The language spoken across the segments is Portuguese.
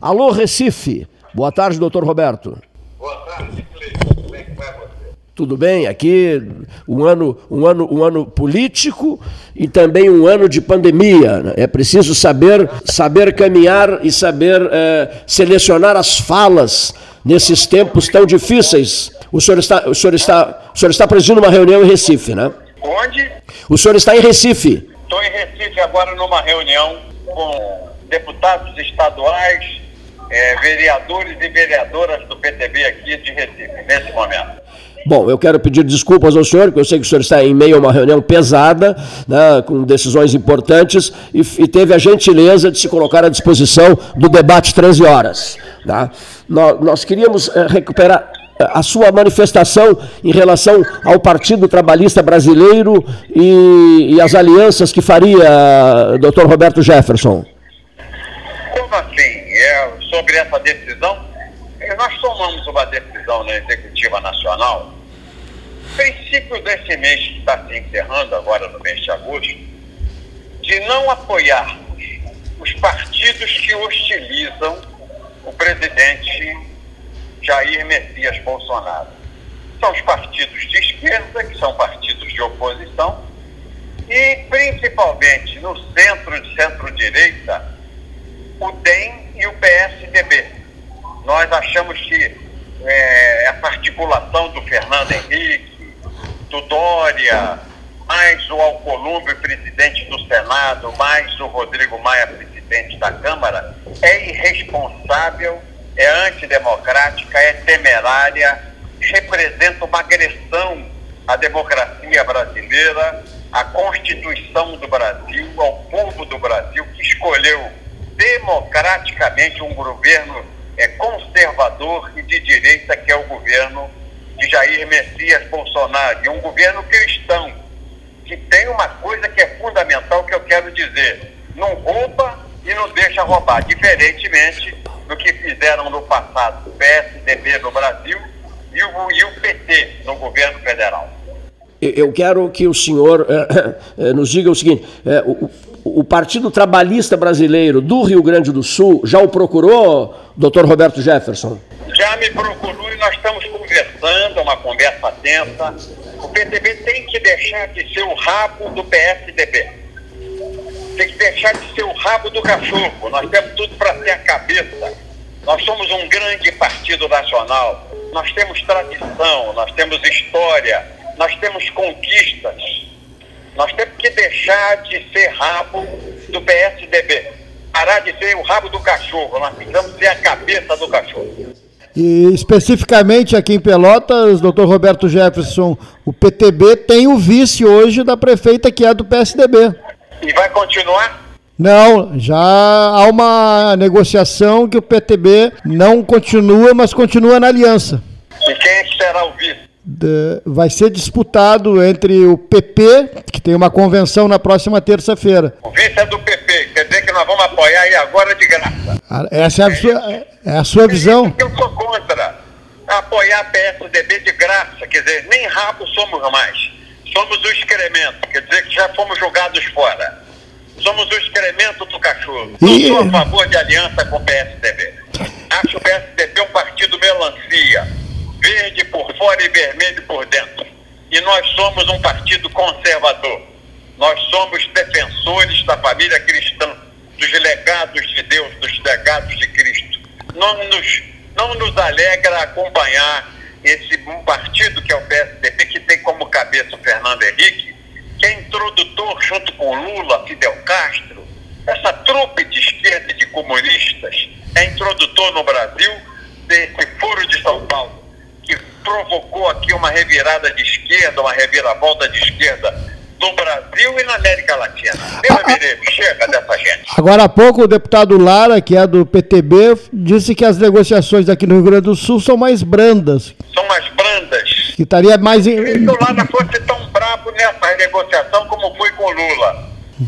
Alô, Recife. Boa tarde, doutor Roberto. Boa tarde, Cleiton. Como é que vai você? Tudo bem? Aqui um ano, um ano, um ano político e também um ano de pandemia. né? É preciso saber, saber caminhar e saber eh, selecionar as falas nesses tempos tão difíceis. O senhor está, o senhor está, o senhor está presidindo uma reunião em Recife, né? Onde? O senhor está em Recife. Estou em Recife agora numa reunião com deputados estaduais, eh, vereadores e vereadoras do PTB aqui de Recife, nesse momento. Bom, eu quero pedir desculpas ao senhor, porque eu sei que o senhor está em meio a uma reunião pesada, né, com decisões importantes, e, e teve a gentileza de se colocar à disposição do debate 13 horas. Tá? Nós, nós queríamos eh, recuperar eh, a sua manifestação em relação ao Partido Trabalhista Brasileiro e, e as alianças que faria doutor Roberto Jefferson. Como assim? É, sobre essa decisão, eh, nós tomamos uma decisão na Executiva Nacional, princípio desse mês que está se encerrando, agora no mês de agosto, de não apoiarmos os partidos que hostilizam o presidente Jair Messias Bolsonaro. São os partidos de esquerda, que são partidos de oposição, e principalmente no centro de centro-direita, o DEM e o PSDB. Nós achamos que é, essa articulação do Fernando Henrique, do Dória, mais o Alcolumbre, presidente do Senado, mais o Rodrigo Maia, presidente da Câmara, é irresponsável, é antidemocrática, é temerária, representa uma agressão à democracia brasileira, à Constituição do Brasil, ao povo do Brasil que escolheu democraticamente um governo é, conservador e de direita, que é o governo de Jair Messias Bolsonaro, e um governo cristão, que tem uma coisa que é fundamental que eu quero dizer: não rouba e não deixa roubar, diferentemente do que fizeram no passado o PSDB no Brasil e o, e o PT no governo federal. Eu quero que o senhor eh, eh, nos diga o seguinte: eh, o, Partido Trabalhista Brasileiro do Rio Grande do Sul já o procurou, doutor Roberto Jefferson? Já me procurou e nós estamos conversando, uma conversa tensa. O PTB tem que deixar de ser o rabo do PSDB. Tem que deixar de ser o rabo do cachorro. Nós temos tudo para ser a cabeça. Nós somos um grande partido nacional. Nós temos tradição, nós temos história, nós temos conquistas. Nós temos que deixar de ser rabo do PSDB. Parar de ser o rabo do cachorro. Nós precisamos ser a cabeça do cachorro. E especificamente aqui em Pelotas, doutor Roberto Jefferson, o PTB tem o vice hoje da prefeita que é do PSDB. E vai continuar? Não, já há uma negociação que o PTB não continua, mas continua na aliança. E quem que será o vice? De- vai ser disputado entre o PP, que tem uma convenção na próxima terça-feira. O vice é do PP, quer dizer que nós vamos apoiar aí agora de graça. Ah, Essa é a sua, é a sua visão. Eu sou contra apoiar PSDB de graça, quer dizer, nem rabo somos mais. Somos o excremento, quer dizer que já fomos jogados fora. Somos o excremento do cachorro. Não E- sou a favor de aliança com o PSDB. Acho o PSDB um partido melancia, verde por fora e vermelho por dentro. E nós somos um partido conservador. Nós somos defensores da família cristã, dos legados de Deus, dos legados de Cristo. Não nos, não nos alegra acompanhar esse partido que é o PSDB, que tem como cabeça o Fernando Henrique, que é introdutor junto com Lula, Fidel Castro, essa trupe de esquerda e de comunistas, é introdutor no Brasil desse furo de São Paulo, provocou aqui uma revirada de esquerda, uma reviravolta de esquerda no Brasil e na América Latina. Deus me livre, chega dessa gente. Agora há pouco o deputado Lara, que é do PTB, disse que as negociações aqui no Rio Grande do Sul são mais brandas, São mais brandas. que estaria mais Ele lá não fosse tão brabo nessa negociação como foi com Lula.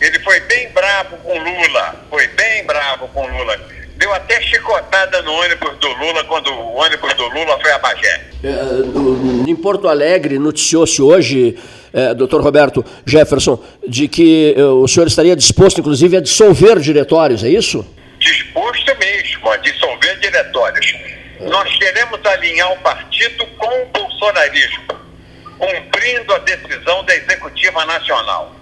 Ele foi bem bravo com Lula. Foi bem bravo com Lula. Deu até chicotada no ônibus do Lula quando o ônibus do Lula foi a Bagé. É, no- Em Porto Alegre, noticiou-se hoje, é, doutor Roberto Jefferson, de que é, o senhor estaria disposto, inclusive, a dissolver diretórios, é isso? disposto mesmo a dissolver diretórios. Nós queremos alinhar o partido com o bolsonarismo, cumprindo a decisão da Executiva Nacional.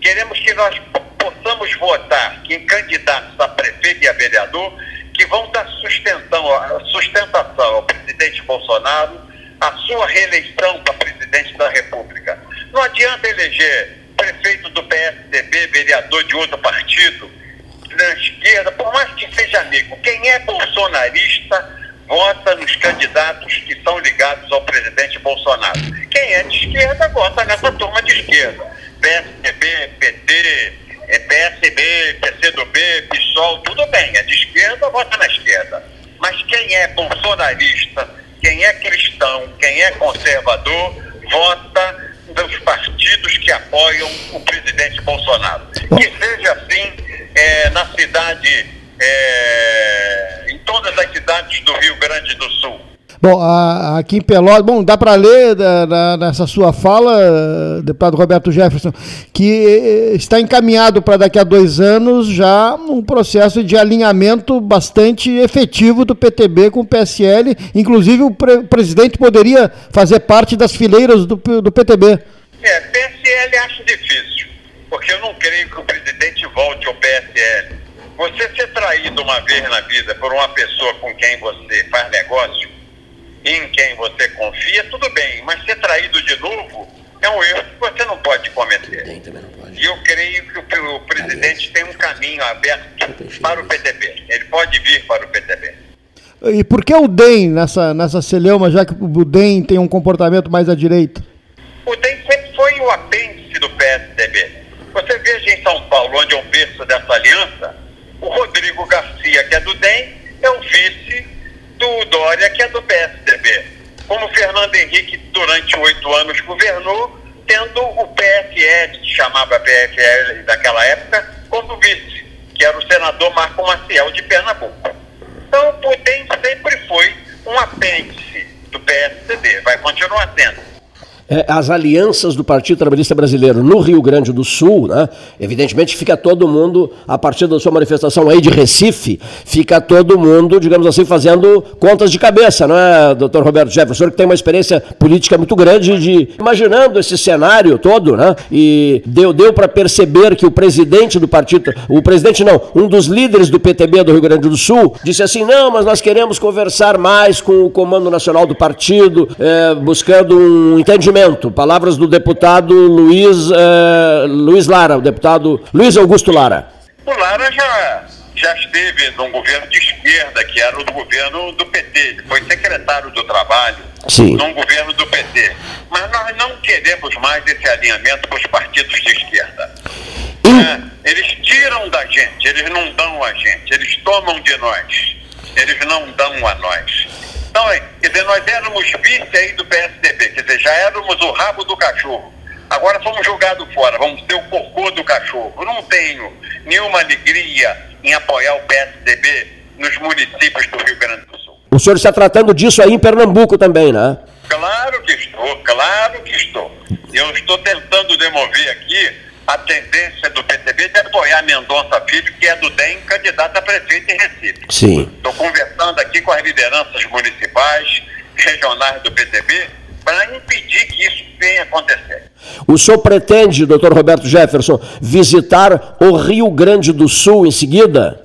Queremos que nós possamos votar em candidatos a prefeito e a vereador que vão dar sustentação, ao presidente Bolsonaro, a sua reeleição para presidente da República. Não adianta eleger prefeito do PSDB, vereador de outro partido, na esquerda, por mais que seja amigo. Quem é bolsonarista vota nos candidatos que são ligados ao presidente Bolsonaro. Quem é de esquerda vota nessa turma de esquerda. PSDB, PT, PSB, PCdoB, Tudo bem. É de esquerda, vota na esquerda. Mas quem é bolsonarista, quem é cristão, quem é conservador, vota nos partidos que apoiam o presidente Bolsonaro. Que seja assim é, na cidade, é, em todas as cidades do Rio Grande do Sul. Bom, aqui em Pelotas, bom, dá para ler da, nessa sua fala, deputado Roberto Jefferson, que eh, está encaminhado para daqui a dois anos já um processo de alinhamento bastante efetivo do PTB com o PSL, inclusive o pre presidente poderia fazer parte das fileiras do, do PTB. É, PSL acho difícil, porque eu não creio que o presidente volte ao PSL. Você ser traído uma vez na vida por uma pessoa com quem você faz negócio, quem você confia, tudo bem, mas ser traído de novo é um erro que você não pode cometer. E eu creio que o, o presidente tem um caminho aberto para o PTB. Ele pode vir para o PTB. E por que o DEM nessa, nessa celeuma, já que o DEM tem um comportamento mais à direita? O DEM sempre foi o apêndice do PSDB. Você veja em São Paulo, onde é um berço dessa aliança, o Rodrigo Garcia, que é do DEM, é o vice do Dória, que é do PSDB. Como Fernando Henrique, durante oito anos, governou, tendo o PFL, que chamava PFL daquela época, como vice, que era o senador Marco Maciel de Pernambuco. Então, o Putin sempre foi um apêndice do PSDB, vai continuar sendo é, as alianças do Partido Trabalhista Brasileiro no Rio Grande do Sul, né? evidentemente fica todo mundo, a partir da sua manifestação aí de Recife, fica todo mundo, digamos assim, fazendo contas de cabeça, não é, doutor Roberto Jefferson, que tem uma experiência política muito grande de imaginando esse cenário todo, né? E deu, deu para perceber que o presidente do partido, o presidente não, um dos líderes do PTB do Rio Grande do Sul, disse assim: não, mas nós queremos conversar mais com o Comando Nacional do partido, é, buscando um entendimento Palavras do deputado Luiz, uh, Luiz Lara, o deputado Luiz Augusto Lara. O Lara já, já esteve num governo de esquerda, que era o governo do PT. Ele foi secretário do Trabalho Sim. num governo do PT. Mas nós não queremos mais esse alinhamento com os partidos de esquerda. É, eles tiram da gente, eles não dão a gente, eles tomam de nós, eles não dão a nós. Então, quer dizer, nós éramos vice aí do PSDB, quer dizer, já éramos o rabo do cachorro. Agora fomos jogados fora, vamos ter o cocô do cachorro. Eu não tenho nenhuma alegria em apoiar o PSDB nos municípios do Rio Grande do Sul. O senhor está tratando disso aí em Pernambuco também, né? Claro que estou, claro que estou. Eu estou tentando demover aqui a tendência do de apoiar Mendonça Filho, que é do DEM, candidato a prefeito em Recife. Sim. Estou conversando aqui com as lideranças municipais, regionais do PTB, para impedir que isso venha acontecer. O senhor pretende, doutor Roberto Jefferson, visitar o Rio Grande do Sul em seguida?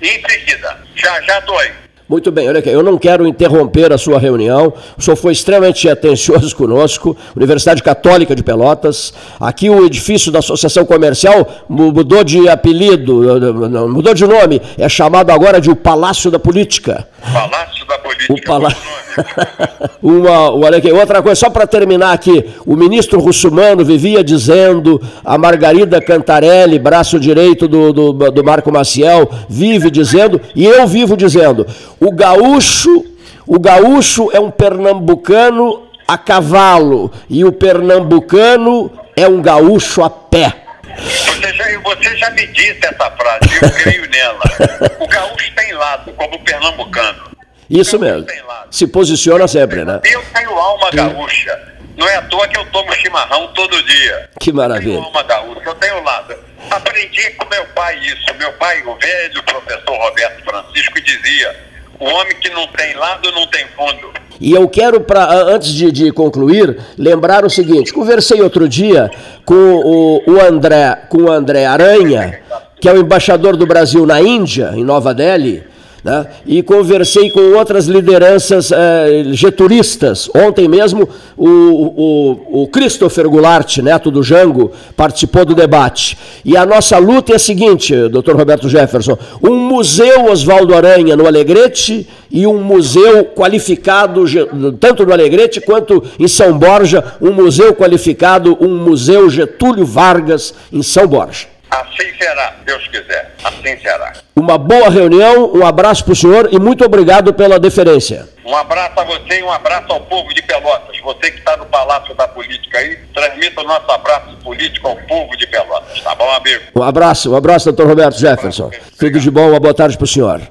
Em seguida. Já, já estou aí. Muito bem, olha aqui, eu não quero interromper a sua reunião. O senhor foi extremamente atencioso conosco, Universidade Católica de Pelotas. Aqui o edifício da Associação Comercial mudou de apelido, mudou de nome, é chamado agora de o Palácio da Política. Palácio da Política. O Palácio. Uma, olha aqui, outra coisa, só para terminar aqui, o ministro Russumano vivia dizendo, a Margarida Cantarelli, braço direito do, do, do Marco Maciel, vive dizendo, e eu vivo dizendo, o gaúcho, o gaúcho é um pernambucano a cavalo, e o pernambucano é um gaúcho a pé. Você já, você já me disse essa frase, eu creio nela. O gaúcho tem lado, como o pernambucano. Isso mesmo. Se posiciona sempre, né? Eu tenho alma gaúcha. Não é à toa que eu tomo chimarrão todo dia. Que maravilha. Eu tenho alma gaúcha, eu tenho lado. Aprendi com meu pai isso. Meu pai, o velho professor Roberto Francisco, dizia: o homem que não tem lado não tem fundo. E eu quero, pra, antes de, de, concluir, lembrar o seguinte: conversei outro dia com o, o, André, com o André Aranha, que é o embaixador do Brasil na Índia, em Nova Delhi né? E conversei com outras lideranças eh, geturistas. Ontem mesmo, o, o, o Christopher Goulart, neto do Jango, participou do debate. E a nossa luta é a seguinte, doutor Roberto Jefferson: um museu Oswaldo Aranha no Alegrete e um museu qualificado, tanto no Alegrete quanto em São Borja, um museu qualificado, um museu Getúlio Vargas em São Borja. Assim será, Deus quiser. Assim será. Uma boa reunião, um abraço para o senhor e muito obrigado pela deferência. Um abraço a você e um abraço ao povo de Pelotas. Você que está no Palácio da Política aí, transmita o nosso abraço político ao povo de Pelotas. Tá bom, amigo? Um abraço, um abraço, doutor Roberto Jefferson. Tudo de bom, uma boa tarde para o senhor.